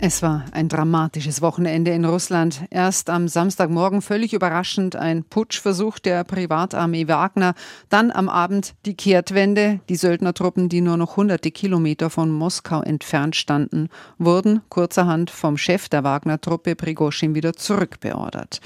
Es war ein dramatisches Wochenende in Russland. Erst am Samstagmorgen völlig überraschend ein Putschversuch der Privatarmee Wagner, dann am Abend die Kehrtwende. Die Söldnertruppen, die nur noch hunderte Kilometer von Moskau entfernt standen, wurden kurzerhand vom Chef der Wagner-Truppe Prigoschin wieder zurückbeordert.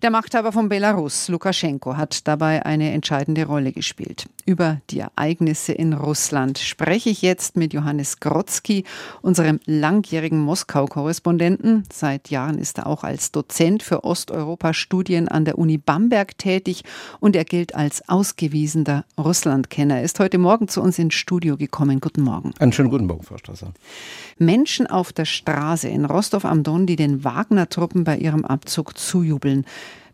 Der Machthaber von Belarus, Lukaschenko, hat dabei eine entscheidende Rolle gespielt. Über die Ereignisse in Russland spreche ich jetzt mit Johannes Grotzky, unserem langjährigen Moskau Moskau-Korrespondenten. Seit Jahren ist er auch als Dozent für Osteuropa-Studien an der Uni Bamberg tätig und er gilt als ausgewiesener Russlandkenner. Er ist heute Morgen zu uns ins Studio gekommen. Guten Morgen. Einen schönen guten Morgen, Frau Strasser. Menschen auf der Straße in Rostov am Don, die den Wagner-Truppen bei ihrem Abzug zujubeln.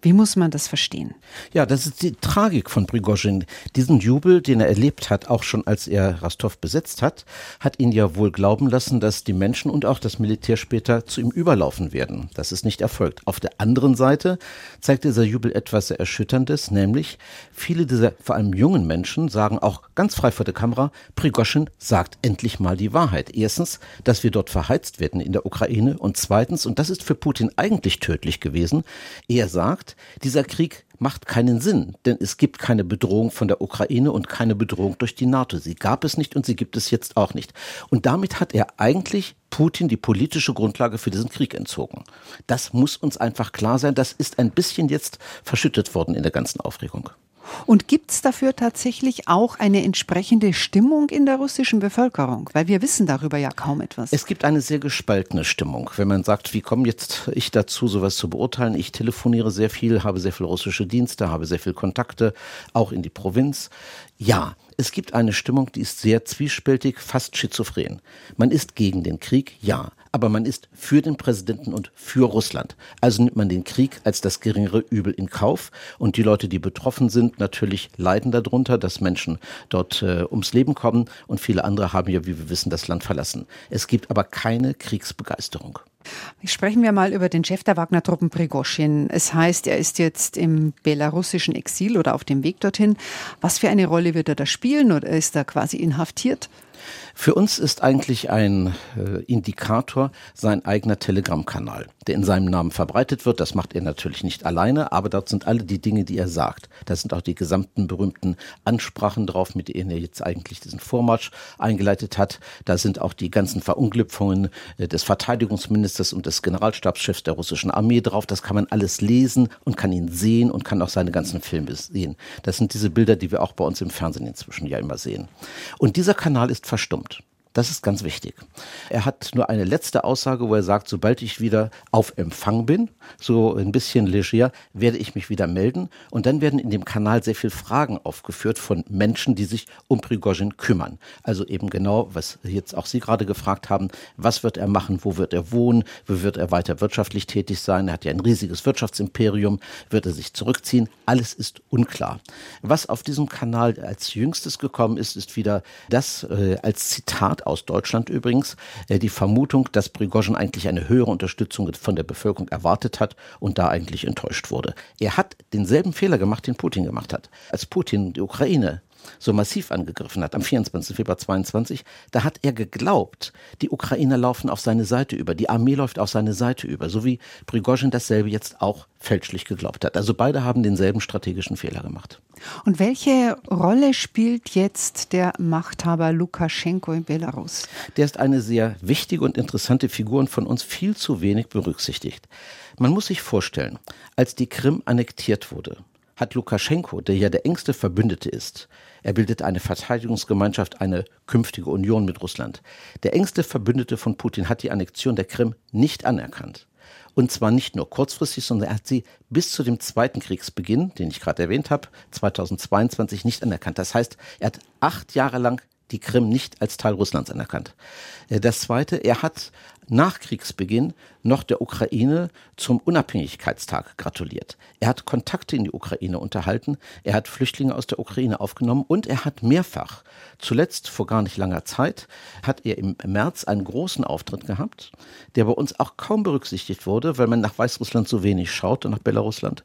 Wie muss man das verstehen? Ja, das ist die Tragik von Prigozhin. Diesen Jubel, den er erlebt hat, auch schon als er Rostov besetzt hat, hat ihn ja wohl glauben lassen, dass die Menschen und auch das Militär später zu ihm überlaufen werden. Das ist nicht erfolgt. Auf der anderen Seite zeigt dieser Jubel etwas sehr Erschütterndes, nämlich viele dieser vor allem jungen Menschen sagen auch ganz frei vor der Kamera, Prigozhin sagt endlich mal die Wahrheit. Erstens, dass wir dort verheizt werden in der Ukraine und zweitens, und das ist für Putin eigentlich tödlich gewesen, er sagt, dieser Krieg macht keinen Sinn, denn es gibt keine Bedrohung von der Ukraine und keine Bedrohung durch die NATO. Sie gab es nicht und sie gibt es jetzt auch nicht. Und damit hat er eigentlich Putin die politische Grundlage für diesen Krieg entzogen. Das muss uns einfach klar sein. Das ist ein bisschen jetzt verschüttet worden in der ganzen Aufregung. Und gibt es dafür tatsächlich auch eine entsprechende Stimmung in der russischen Bevölkerung? Weil wir wissen darüber ja kaum etwas. Es gibt eine sehr gespaltene Stimmung. Wenn man sagt, wie komme jetzt ich dazu, sowas zu beurteilen? Ich telefoniere sehr viel, habe sehr viel russische Dienste, habe sehr viel Kontakte, auch in die Provinz. Ja, es gibt eine Stimmung, die ist sehr zwiespältig, fast schizophren. Man ist gegen den Krieg, ja, aber man ist für den Präsidenten und für Russland. Also nimmt man den Krieg als das geringere Übel in Kauf und die Leute, die betroffen sind, natürlich leiden darunter, dass Menschen dort äh, ums Leben kommen und viele andere haben ja, wie wir wissen, das Land verlassen. Es gibt aber keine Kriegsbegeisterung. Sprechen wir mal über den Chef der Wagner-Truppen Prigoschin. Es heißt, er ist jetzt im belarussischen Exil oder auf dem Weg dorthin. Was für eine Rolle wird er da spielen oder ist er quasi inhaftiert? Für uns ist eigentlich ein äh, Indikator sein eigener Telegram-Kanal, der in seinem Namen verbreitet wird. Das macht er natürlich nicht alleine, aber dort sind alle die Dinge, die er sagt. Da sind auch die gesamten berühmten Ansprachen drauf, mit denen er jetzt eigentlich diesen Vormarsch eingeleitet hat. Da sind auch die ganzen Verunglüpfungen äh, des Verteidigungsministers und des Generalstabschefs der russischen Armee drauf. Das kann man alles lesen und kann ihn sehen und kann auch seine ganzen Filme sehen. Das sind diese Bilder, die wir auch bei uns im Fernsehen inzwischen ja immer sehen. Und dieser Kanal ist verstummt. Das ist ganz wichtig. Er hat nur eine letzte Aussage, wo er sagt, sobald ich wieder auf Empfang bin, so ein bisschen leger, werde ich mich wieder melden. Und dann werden in dem Kanal sehr viele Fragen aufgeführt von Menschen, die sich um Prigozhin kümmern. Also eben genau, was jetzt auch Sie gerade gefragt haben, was wird er machen, wo wird er wohnen, wo wird er weiter wirtschaftlich tätig sein. Er hat ja ein riesiges Wirtschaftsimperium, wird er sich zurückziehen. Alles ist unklar. Was auf diesem Kanal als jüngstes gekommen ist, ist wieder das äh, als Zitat aus Deutschland übrigens, äh, die Vermutung, dass Prigozhin eigentlich eine höhere Unterstützung von der Bevölkerung erwartet hat und da eigentlich enttäuscht wurde. Er hat denselben Fehler gemacht, den Putin gemacht hat. Als Putin die Ukraine so massiv angegriffen hat, am 24. Februar 22, da hat er geglaubt, die Ukrainer laufen auf seine Seite über, die Armee läuft auf seine Seite über, so wie Prigozhin dasselbe jetzt auch fälschlich geglaubt hat. Also beide haben denselben strategischen Fehler gemacht. Und welche Rolle spielt jetzt der Machthaber Lukaschenko in Belarus? Der ist eine sehr wichtige und interessante Figur und von uns viel zu wenig berücksichtigt. Man muss sich vorstellen, als die Krim annektiert wurde, hat Lukaschenko, der ja der engste Verbündete ist, er bildet eine Verteidigungsgemeinschaft, eine künftige Union mit Russland. Der engste Verbündete von Putin hat die Annexion der Krim nicht anerkannt. Und zwar nicht nur kurzfristig, sondern er hat sie bis zu dem zweiten Kriegsbeginn, den ich gerade erwähnt habe, 2022 nicht anerkannt. Das heißt, er hat acht Jahre lang die Krim nicht als Teil Russlands anerkannt. Äh, das Zweite, er hat nach Kriegsbeginn noch der Ukraine zum Unabhängigkeitstag gratuliert. Er hat Kontakte in die Ukraine unterhalten, er hat Flüchtlinge aus der Ukraine aufgenommen und er hat mehrfach, zuletzt vor gar nicht langer Zeit, hat er im März einen großen Auftritt gehabt, der bei uns auch kaum berücksichtigt wurde, weil man nach Weißrussland so wenig schaut und nach Belarusland.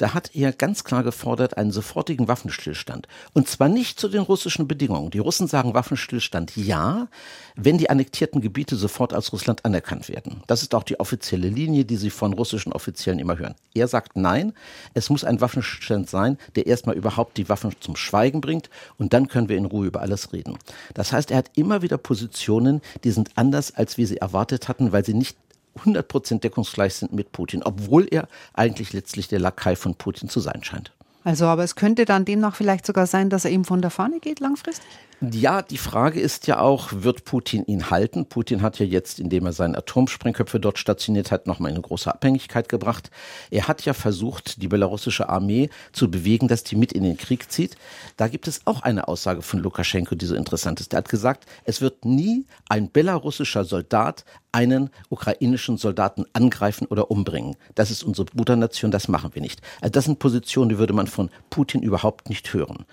Da hat er ganz klar gefordert einen sofortigen Waffenstillstand. Und zwar nicht zu den russischen Bedingungen. Die Russen sagen Waffenstillstand ja, wenn die annektierten Gebiete sofort als Russland anerkannt werden. Das ist auch die offizielle Linie, die Sie von russischen Offiziellen immer hören. Er sagt nein, es muss ein Waffenstillstand sein, der erstmal überhaupt die Waffen zum Schweigen bringt und dann können wir in Ruhe über alles reden. Das heißt, er hat immer wieder Positionen, die sind anders, als wir sie erwartet hatten, weil sie nicht 100% deckungsgleich sind mit Putin, obwohl er eigentlich letztlich der Lakai von Putin zu sein scheint. Also, aber es könnte dann demnach vielleicht sogar sein, dass er eben von der Fahne geht langfristig? Ja, die Frage ist ja auch, wird Putin ihn halten? Putin hat ja jetzt, indem er seine Atomsprengköpfe dort stationiert hat, nochmal eine große Abhängigkeit gebracht. Er hat ja versucht, die belarussische Armee zu bewegen, dass die mit in den Krieg zieht. Da gibt es auch eine Aussage von Lukaschenko, die so interessant ist. Er hat gesagt, es wird nie ein belarussischer Soldat einen ukrainischen Soldaten angreifen oder umbringen. Das ist unsere Brudernation, das machen wir nicht. Also das sind Positionen, die würde man von Putin überhaupt nicht hören.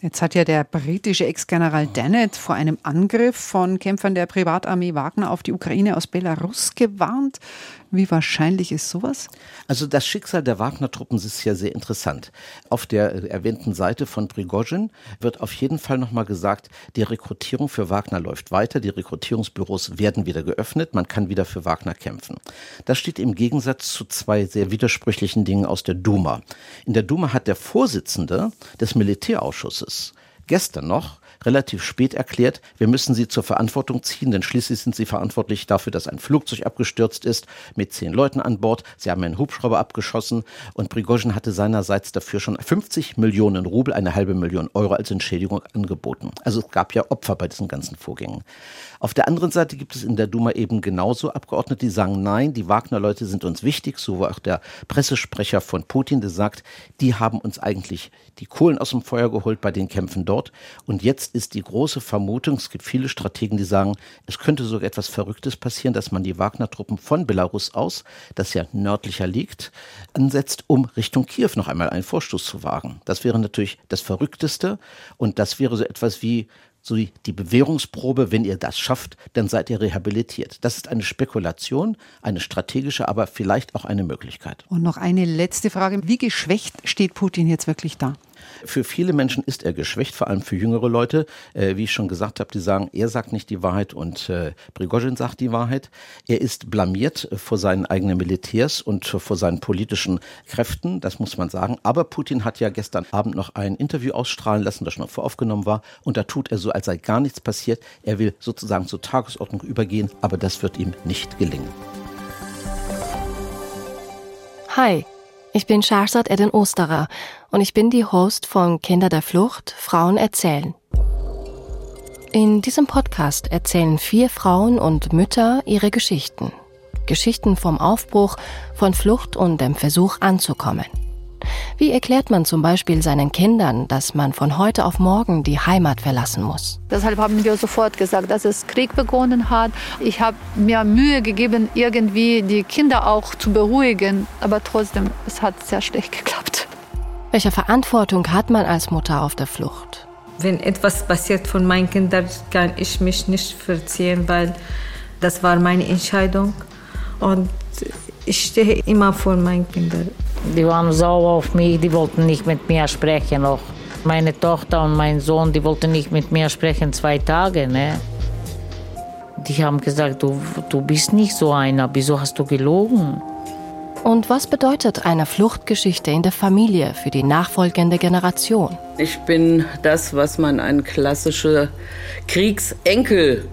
Jetzt hat ja der britische Ex-General Dennett vor einem Angriff von Kämpfern der Privatarmee Wagner auf die Ukraine aus Belarus gewarnt. Wie wahrscheinlich ist sowas? Also das Schicksal der Wagner-Truppen ist ja sehr interessant. Auf der erwähnten Seite von Prigozhin wird auf jeden Fall nochmal gesagt, die Rekrutierung für Wagner läuft weiter, die Rekrutierungsbüros werden wieder geöffnet, man kann wieder für Wagner kämpfen. Das steht im Gegensatz zu zwei sehr widersprüchlichen Dingen aus der Duma. In der Duma hat der Vorsitzende des Militärausschusses gestern noch relativ spät erklärt, wir müssen sie zur Verantwortung ziehen, denn schließlich sind sie verantwortlich dafür, dass ein Flugzeug abgestürzt ist mit zehn Leuten an Bord. Sie haben einen Hubschrauber abgeschossen und Prigozhin hatte seinerseits dafür schon 50 Millionen Rubel, eine halbe Million Euro als Entschädigung angeboten. Also es gab ja Opfer bei diesen ganzen Vorgängen. Auf der anderen Seite gibt es in der Duma eben genauso Abgeordnete, die sagen, nein, die Wagner-Leute sind uns wichtig, so war auch der Pressesprecher von Putin, der sagt, die haben uns eigentlich die Kohlen aus dem Feuer geholt bei den Kämpfen dort. Und jetzt ist die große Vermutung, es gibt viele Strategen, die sagen, es könnte sogar etwas Verrücktes passieren, dass man die Wagner-Truppen von Belarus aus, das ja nördlicher liegt, ansetzt, um Richtung Kiew noch einmal einen Vorstoß zu wagen. Das wäre natürlich das Verrückteste und das wäre so etwas wie so die Bewährungsprobe, wenn ihr das schafft, dann seid ihr rehabilitiert. Das ist eine Spekulation, eine strategische, aber vielleicht auch eine Möglichkeit. Und noch eine letzte Frage. Wie geschwächt steht Putin jetzt wirklich da? Für viele Menschen ist er geschwächt, vor allem für jüngere Leute. Äh, wie ich schon gesagt habe, die sagen, er sagt nicht die Wahrheit und äh, Prigozhin sagt die Wahrheit. Er ist blamiert vor seinen eigenen Militärs und vor seinen politischen Kräften, das muss man sagen. Aber Putin hat ja gestern Abend noch ein Interview ausstrahlen lassen, das schon voraufgenommen war. Und da tut er so, als sei gar nichts passiert. Er will sozusagen zur Tagesordnung übergehen, aber das wird ihm nicht gelingen. Hi. Ich bin Shahrzad Eden Osterer und ich bin die Host von Kinder der Flucht, Frauen erzählen. In diesem Podcast erzählen vier Frauen und Mütter ihre Geschichten. Geschichten vom Aufbruch, von Flucht und dem Versuch anzukommen. Wie erklärt man zum Beispiel seinen Kindern, dass man von heute auf morgen die Heimat verlassen muss? Deshalb haben wir sofort gesagt, dass es Krieg begonnen hat. Ich habe mir Mühe gegeben, irgendwie die Kinder auch zu beruhigen, aber trotzdem, es hat sehr schlecht geklappt. Welche Verantwortung hat man als Mutter auf der Flucht? Wenn etwas passiert von meinen Kindern, kann ich mich nicht verziehen, weil das war meine Entscheidung. Und ich stehe immer vor meinen Kindern. Die waren sauer auf mich, die wollten nicht mit mir sprechen noch. Meine Tochter und mein Sohn, die wollten nicht mit mir sprechen zwei Tage. Ne? Die haben gesagt, du, du bist nicht so einer, wieso hast du gelogen? Und was bedeutet eine Fluchtgeschichte in der Familie für die nachfolgende Generation? Ich bin das, was man ein klassischer Kriegsenkel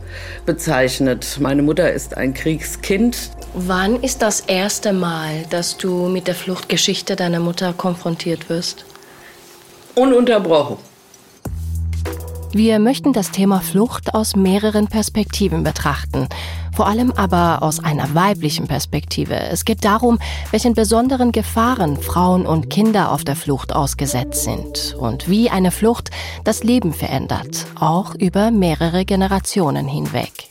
bezeichnet. Meine Mutter ist ein Kriegskind. Wann ist das erste Mal, dass du mit der Fluchtgeschichte deiner Mutter konfrontiert wirst? Ununterbrochen. Wir möchten das Thema Flucht aus mehreren Perspektiven betrachten, vor allem aber aus einer weiblichen Perspektive. Es geht darum, welchen besonderen Gefahren Frauen und Kinder auf der Flucht ausgesetzt sind und wie eine Flucht das Leben verändert, auch über mehrere Generationen hinweg.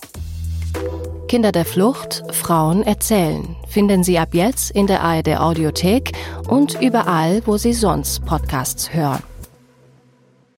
Kinder der Flucht, Frauen erzählen. Finden Sie ab jetzt in der ARD Audiothek und überall, wo Sie sonst Podcasts hören.